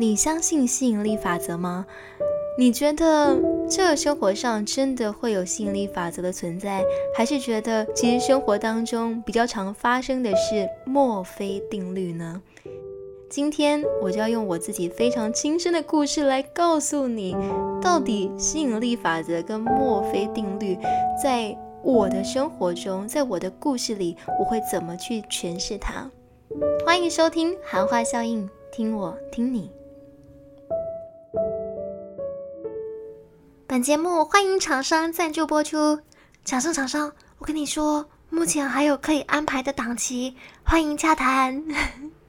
你相信吸引力法则吗？你觉得这生活上真的会有吸引力法则的存在，还是觉得其实生活当中比较常发生的是墨菲定律呢？今天我就要用我自己非常亲身的故事来告诉你，到底吸引力法则跟墨菲定律在我的生活中，在我的故事里，我会怎么去诠释它？欢迎收听含化效应，听我听你。本节目欢迎厂商赞助播出，厂商厂商，我跟你说，目前还有可以安排的档期，欢迎洽谈。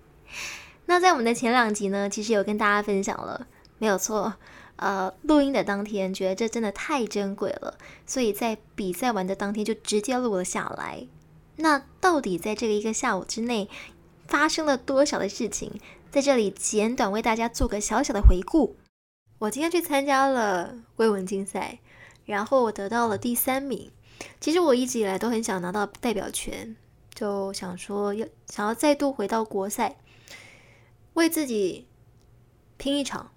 那在我们的前两集呢，其实有跟大家分享了，没有错。呃，录音的当天觉得这真的太珍贵了，所以在比赛完的当天就直接录了下来。那到底在这个一个下午之内发生了多少的事情？在这里简短为大家做个小小的回顾。我今天去参加了归文竞赛，然后我得到了第三名。其实我一直以来都很想拿到代表权，就想说要想要再度回到国赛，为自己拼一场，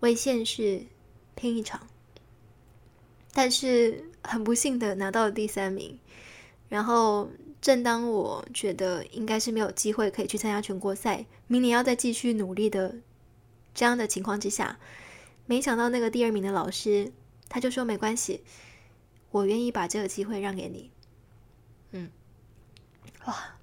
为现实拼一场。但是很不幸的拿到了第三名。然后正当我觉得应该是没有机会可以去参加全国赛，明年要再继续努力的这样的情况之下。没想到那个第二名的老师，他就说没关系，我愿意把这个机会让给你。嗯，哇，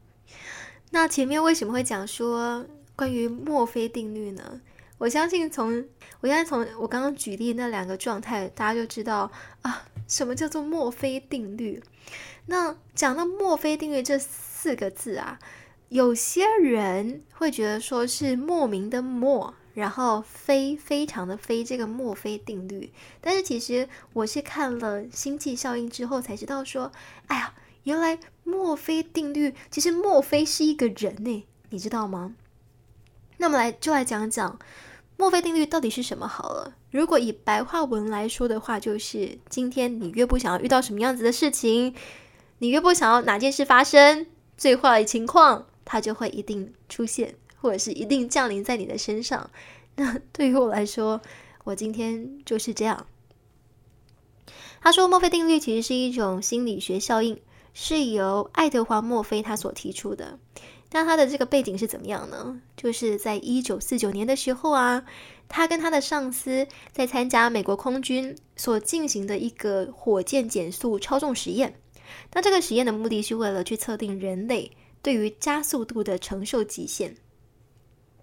那前面为什么会讲说关于墨菲定律呢？我相信从我现在从我刚刚举例那两个状态，大家就知道啊，什么叫做墨菲定律。那讲到墨菲定律这四个字啊，有些人会觉得说是莫名的莫。然后非非常的非这个墨菲定律，但是其实我是看了星际效应之后才知道说，哎呀，原来墨菲定律其实墨菲是一个人呢，你知道吗？那么来就来讲讲墨菲定律到底是什么好了。如果以白话文来说的话，就是今天你越不想要遇到什么样子的事情，你越不想要哪件事发生，最坏的情况它就会一定出现。或者是一定降临在你的身上。那对于我来说，我今天就是这样。他说，墨菲定律其实是一种心理学效应，是由爱德华·墨菲他所提出的。那他的这个背景是怎么样呢？就是在一九四九年的时候啊，他跟他的上司在参加美国空军所进行的一个火箭减速超重实验。那这个实验的目的是为了去测定人类对于加速度的承受极限。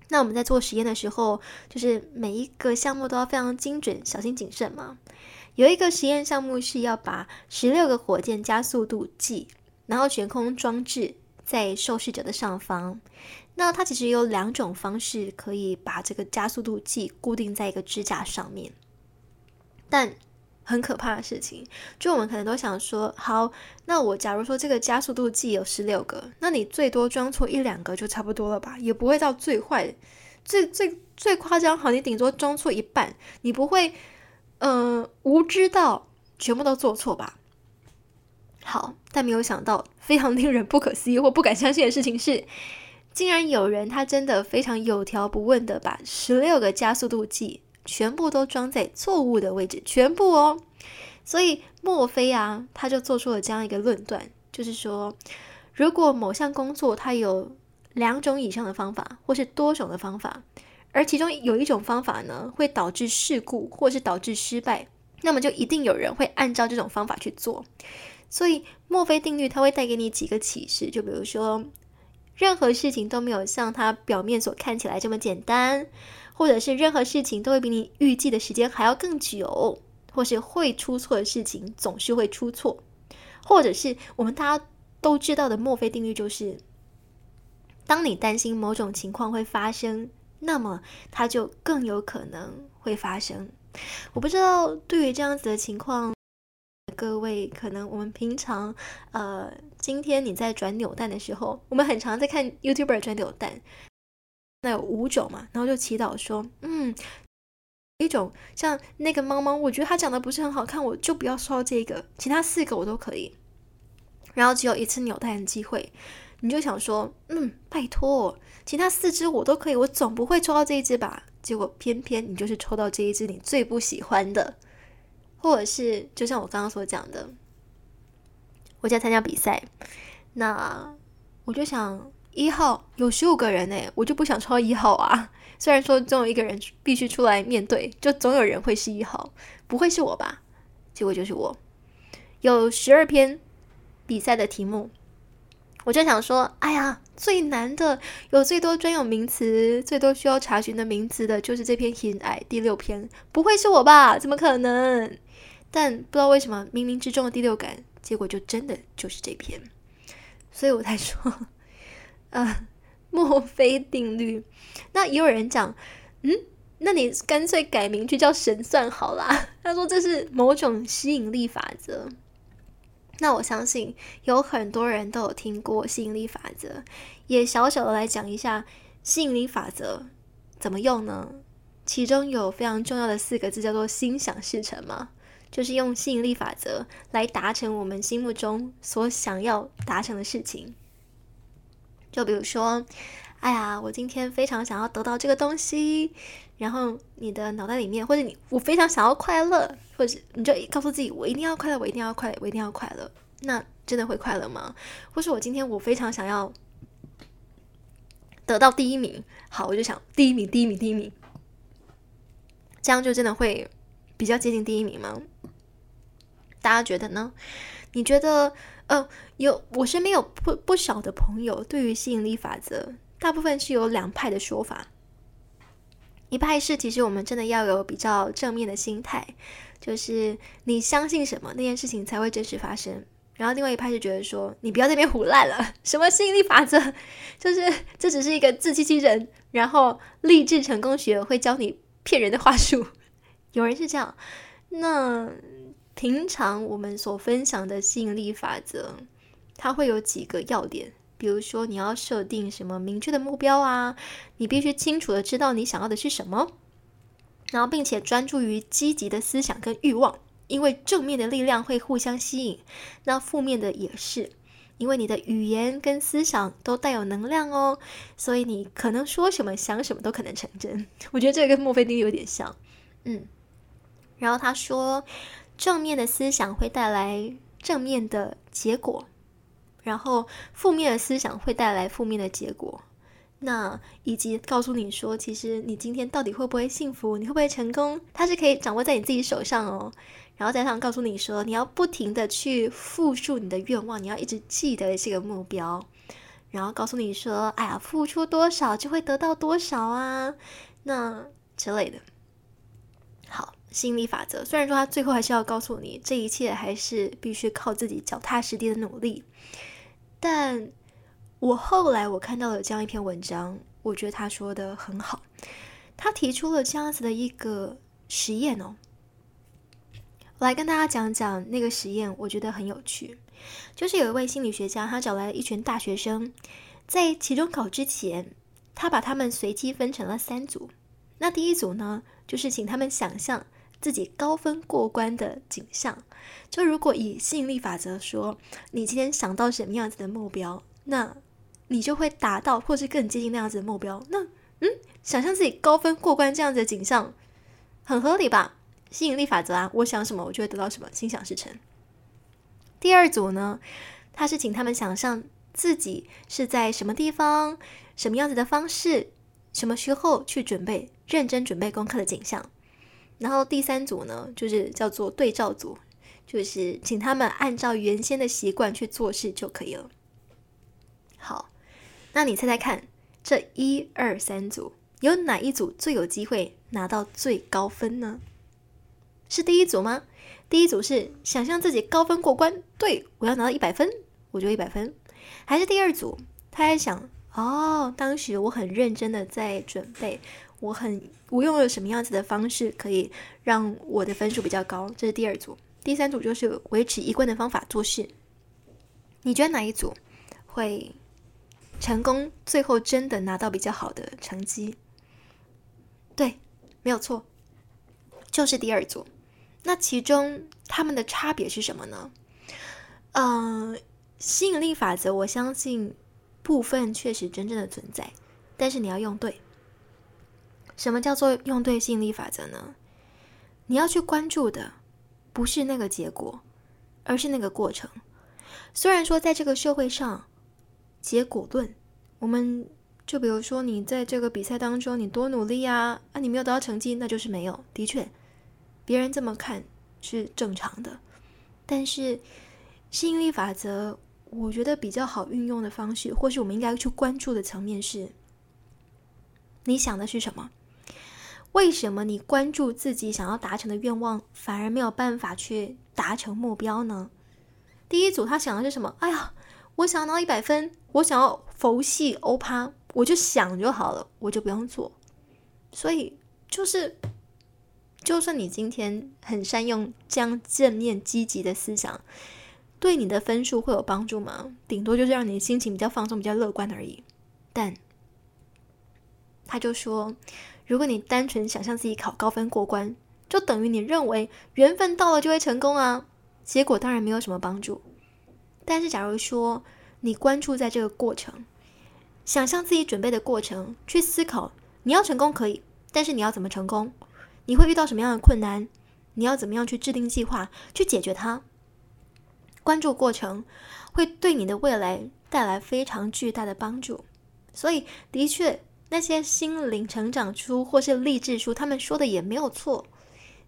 那我们在做实验的时候，就是每一个项目都要非常精准、小心谨慎嘛。有一个实验项目是要把十六个火箭加速度计，然后悬空装置在受试者的上方。那它其实有两种方式可以把这个加速度计固定在一个支架上面，但。很可怕的事情，就我们可能都想说，好，那我假如说这个加速度计有十六个，那你最多装错一两个就差不多了吧，也不会到最坏，最最最夸张，好，你顶多装错一半，你不会，嗯，无知到全部都做错吧？好，但没有想到，非常令人不可思议或不敢相信的事情是，竟然有人他真的非常有条不紊的把十六个加速度计。全部都装在错误的位置，全部哦。所以墨菲啊，他就做出了这样一个论断，就是说，如果某项工作它有两种以上的方法，或是多种的方法，而其中有一种方法呢，会导致事故或是导致失败，那么就一定有人会按照这种方法去做。所以墨菲定律它会带给你几个启示，就比如说，任何事情都没有像它表面所看起来这么简单。或者是任何事情都会比你预计的时间还要更久，或是会出错的事情总是会出错，或者是我们大家都知道的墨菲定律，就是当你担心某种情况会发生，那么它就更有可能会发生。我不知道对于这样子的情况，各位可能我们平常呃，今天你在转扭蛋的时候，我们很常在看 YouTuber 转扭蛋。那有五种嘛，然后就祈祷说，嗯，一种像那个猫猫，我觉得它长得不是很好看，我就不要刷这个，其他四个我都可以。然后只有一次扭蛋的机会，你就想说，嗯，拜托，其他四只我都可以，我总不会抽到这一只吧？结果偏偏你就是抽到这一只你最不喜欢的，或者是就像我刚刚所讲的，我在参加比赛，那我就想一号有十五个人诶，我就不想抽一号啊。虽然说总有一个人必须出来面对，就总有人会是一号，不会是我吧？结果就是我，有十二篇比赛的题目，我就想说，哎呀，最难的，有最多专有名词、最多需要查询的名词的，就是这篇《hinai》第六篇，不会是我吧？怎么可能？但不知道为什么，冥冥之中的第六感，结果就真的就是这篇，所以我才说，啊。墨菲定律，那也有人讲，嗯，那你干脆改名去叫神算好啦。他说这是某种吸引力法则。那我相信有很多人都有听过吸引力法则，也小小的来讲一下吸引力法则怎么用呢？其中有非常重要的四个字叫做心想事成嘛，就是用吸引力法则来达成我们心目中所想要达成的事情。就比如说，哎呀，我今天非常想要得到这个东西，然后你的脑袋里面，或者你我非常想要快乐，或者你就告诉自己，我一定要快乐，我一定要快乐，我一定要快乐。那真的会快乐吗？或是我今天我非常想要得到第一名，好，我就想第一名，第一名，第一名，这样就真的会比较接近第一名吗？大家觉得呢？你觉得？呃，有我身边有不不少的朋友，对于吸引力法则，大部分是有两派的说法。一派是，其实我们真的要有比较正面的心态，就是你相信什么，那件事情才会真实发生。然后另外一派是觉得说，你不要那边胡乱了，什么吸引力法则，就是这只是一个自欺欺人，然后励志成功学会教你骗人的话术。有人是这样，那。平常我们所分享的吸引力法则，它会有几个要点，比如说你要设定什么明确的目标啊，你必须清楚的知道你想要的是什么，然后并且专注于积极的思想跟欲望，因为正面的力量会互相吸引，那负面的也是，因为你的语言跟思想都带有能量哦，所以你可能说什么想什么都可能成真。我觉得这个跟墨菲定律有点像，嗯，然后他说。正面的思想会带来正面的结果，然后负面的思想会带来负面的结果。那以及告诉你说，其实你今天到底会不会幸福，你会不会成功，它是可以掌握在你自己手上哦。然后加上告诉你说，你要不停的去复述你的愿望，你要一直记得这个目标。然后告诉你说，哎呀，付出多少就会得到多少啊，那之类的。好。心理法则，虽然说他最后还是要告诉你，这一切还是必须靠自己脚踏实地的努力。但我后来我看到了这样一篇文章，我觉得他说的很好。他提出了这样子的一个实验哦，我来跟大家讲讲那个实验，我觉得很有趣。就是有一位心理学家，他找来了一群大学生，在期中考之前，他把他们随机分成了三组。那第一组呢，就是请他们想象。自己高分过关的景象，就如果以吸引力法则说，你今天想到什么样子的目标，那你就会达到，或是更接近那样子的目标。那嗯，想象自己高分过关这样子的景象，很合理吧？吸引力法则啊，我想什么，我就会得到什么，心想事成。第二组呢，他是请他们想象自己是在什么地方，什么样子的方式，什么时候去准备，认真准备功课的景象。然后第三组呢，就是叫做对照组，就是请他们按照原先的习惯去做事就可以了。好，那你猜猜看，这一二三组有哪一组最有机会拿到最高分呢？是第一组吗？第一组是想象自己高分过关，对我要拿到一百分，我就一百分。还是第二组，他在想，哦，当时我很认真的在准备。我很，我用了什么样子的方式可以让我的分数比较高？这是第二组，第三组就是维持一贯的方法做事。你觉得哪一组会成功？最后真的拿到比较好的成绩？对，没有错，就是第二组。那其中他们的差别是什么呢？嗯，吸引力法则，我相信部分确实真正的存在，但是你要用对。什么叫做用对吸引力法则呢？你要去关注的不是那个结果，而是那个过程。虽然说在这个社会上，结果论，我们就比如说你在这个比赛当中，你多努力啊，啊，你没有得到成绩，那就是没有。的确，别人这么看是正常的。但是吸引力法则，我觉得比较好运用的方式，或是我们应该去关注的层面是：你想的是什么？为什么你关注自己想要达成的愿望，反而没有办法去达成目标呢？第一组他想的是什么？哎呀，我想要拿一百分，我想要佛系欧趴，我就想就好了，我就不用做。所以就是，就算你今天很善用这样正面积极的思想，对你的分数会有帮助吗？顶多就是让你心情比较放松、比较乐观而已。但他就说。如果你单纯想象自己考高分过关，就等于你认为缘分到了就会成功啊，结果当然没有什么帮助。但是，假如说你关注在这个过程，想象自己准备的过程，去思考你要成功可以，但是你要怎么成功？你会遇到什么样的困难？你要怎么样去制定计划去解决它？关注过程会对你的未来带来非常巨大的帮助。所以，的确。那些心灵成长书或是励志书，他们说的也没有错。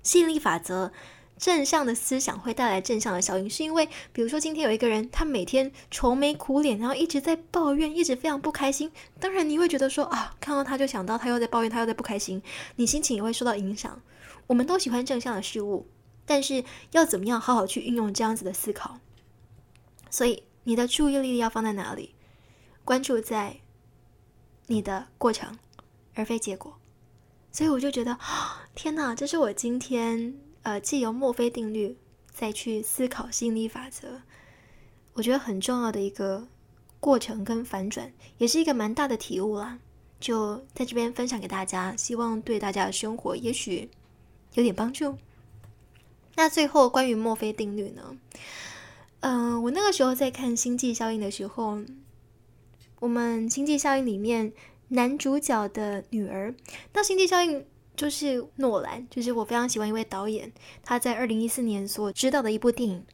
吸引力法则，正向的思想会带来正向的效应，是因为，比如说今天有一个人，他每天愁眉苦脸，然后一直在抱怨，一直非常不开心。当然，你会觉得说啊，看到他就想到他又在抱怨，他又在不开心，你心情也会受到影响。我们都喜欢正向的事物，但是要怎么样好好去运用这样子的思考？所以，你的注意力要放在哪里？关注在。你的过程，而非结果，所以我就觉得，天哪，这是我今天呃，借由墨菲定律再去思考吸引力法则，我觉得很重要的一个过程跟反转，也是一个蛮大的体悟啦。就在这边分享给大家，希望对大家的生活也许有点帮助。那最后关于墨菲定律呢？嗯，我那个时候在看星际效应的时候。我们《星际效应》里面男主角的女儿，那《星际效应》就是诺兰，就是我非常喜欢一位导演，他在二零一四年所知道的一部电影，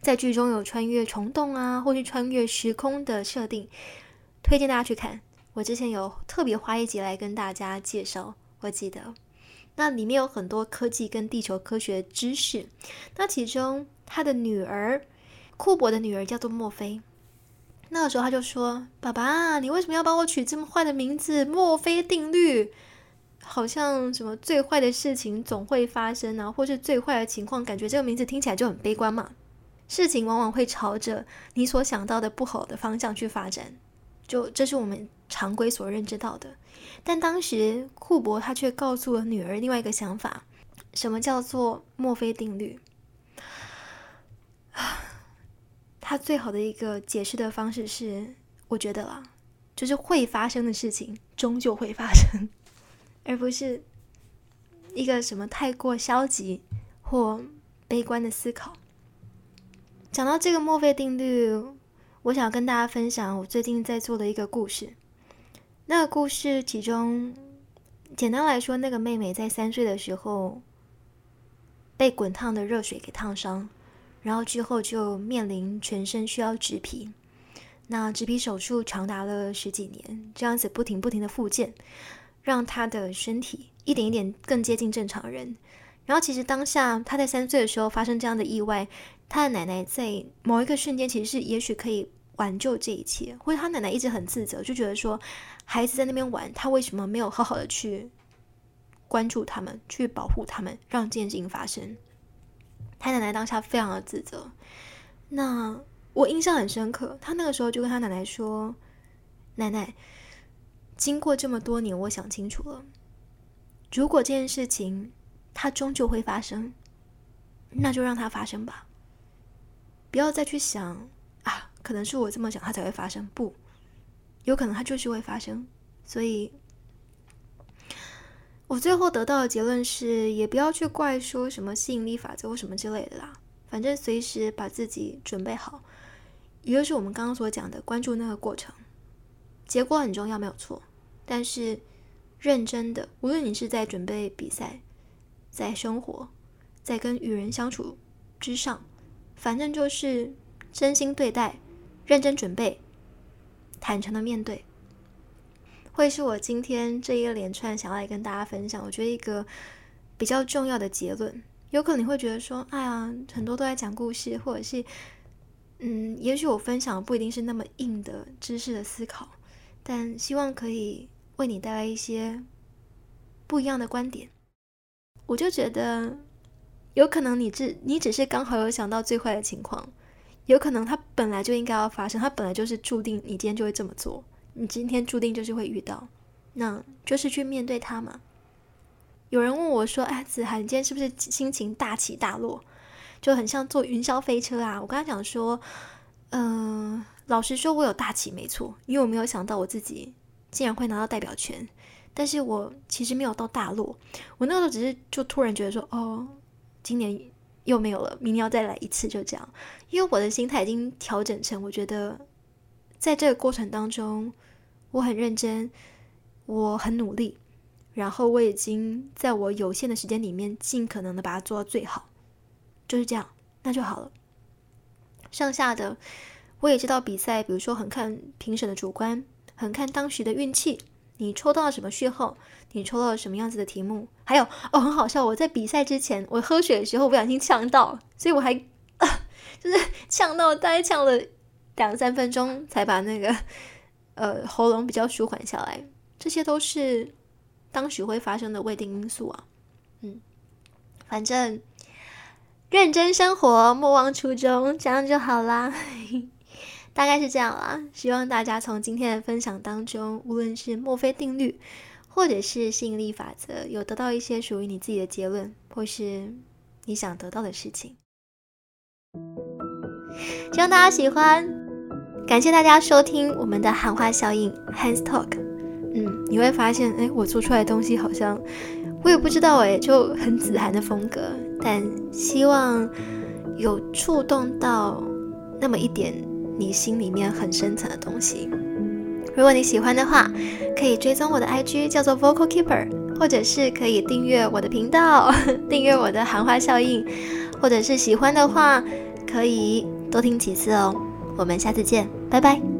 在剧中有穿越虫洞啊，或是穿越时空的设定，推荐大家去看。我之前有特别花一集来跟大家介绍，我记得那里面有很多科技跟地球科学知识。那其中他的女儿库珀的女儿叫做墨菲。那个时候他就说：“爸爸，你为什么要帮我取这么坏的名字？墨菲定律，好像什么最坏的事情总会发生啊，或是最坏的情况，感觉这个名字听起来就很悲观嘛。事情往往会朝着你所想到的不好的方向去发展，就这是我们常规所认知到的。但当时库珀他却告诉了女儿另外一个想法：什么叫做墨菲定律？”他最好的一个解释的方式是，我觉得啦，就是会发生的事情终究会发生，而不是一个什么太过消极或悲观的思考。讲到这个墨菲定律，我想跟大家分享我最近在做的一个故事。那个故事其中，简单来说，那个妹妹在三岁的时候被滚烫的热水给烫伤。然后之后就面临全身需要植皮，那植皮手术长达了十几年，这样子不停不停的复健，让他的身体一点一点更接近正常人。然后其实当下他在三岁的时候发生这样的意外，他的奶奶在某一个瞬间其实是也许可以挽救这一切，或者他奶奶一直很自责，就觉得说孩子在那边玩，他为什么没有好好的去关注他们，去保护他们，让这件事情发生。他奶奶当下非常的自责，那我印象很深刻。他那个时候就跟他奶奶说：“奶奶，经过这么多年，我想清楚了，如果这件事情它终究会发生，那就让它发生吧，不要再去想啊，可能是我这么想，它才会发生。不，有可能它就是会发生。所以。”我最后得到的结论是，也不要去怪说什么吸引力法则或什么之类的啦。反正随时把自己准备好，也就是我们刚刚所讲的，关注那个过程，结果很重要，没有错。但是认真的，无论你是在准备比赛，在生活，在跟与人相处之上，反正就是真心对待，认真准备，坦诚的面对，会是我今天这一连串想要来跟大家分享，我觉得一个比较重要的结论。有可能你会觉得说，哎呀，很多都在讲故事，或者是，嗯，也许我分享不一定是那么硬的知识的思考，但希望可以为你带来一些不一样的观点。我就觉得，有可能你只你只是刚好有想到最坏的情况，有可能它本来就应该要发生，它本来就是注定你今天就会这么做，你今天注定就是会遇到，那就是去面对它嘛。有人问我说：“哎，子涵，你今天是不是心情大起大落，就很像坐云霄飞车啊？”我跟他讲说：“嗯，老实说，我有大起，没错，因为我没有想到我自己竟然会拿到代表权。但是我其实没有到大落，我那时候只是就突然觉得说，哦，今年又没有了，明年要再来一次，就这样。因为我的心态已经调整成，我觉得在这个过程当中，我很认真，我很努力。”然后我已经在我有限的时间里面，尽可能的把它做到最好，就是这样，那就好了。剩下的我也知道，比赛比如说很看评审的主观，很看当时的运气。你抽到了什么序号？你抽到了什么样子的题目？还有哦，很好笑，我在比赛之前，我喝水的时候不小心呛到，所以我还 就是呛到，大概呛了两三分钟才把那个呃喉咙比较舒缓下来。这些都是。当时会发生的未定因素啊，嗯，反正认真生活，莫忘初衷，这样就好啦。大概是这样啦。希望大家从今天的分享当中，无论是墨菲定律，或者是吸引力法则，有得到一些属于你自己的结论，或是你想得到的事情。希望大家喜欢，感谢大家收听我们的喊话效应 Hands Talk。嗯，你会发现，哎，我做出来的东西好像我也不知道，哎，就很子涵的风格。但希望有触动到那么一点你心里面很深层的东西。如果你喜欢的话，可以追踪我的 IG 叫做 Vocal Keeper，或者是可以订阅我的频道，订阅我的含花效应，或者是喜欢的话可以多听几次哦。我们下次见，拜拜。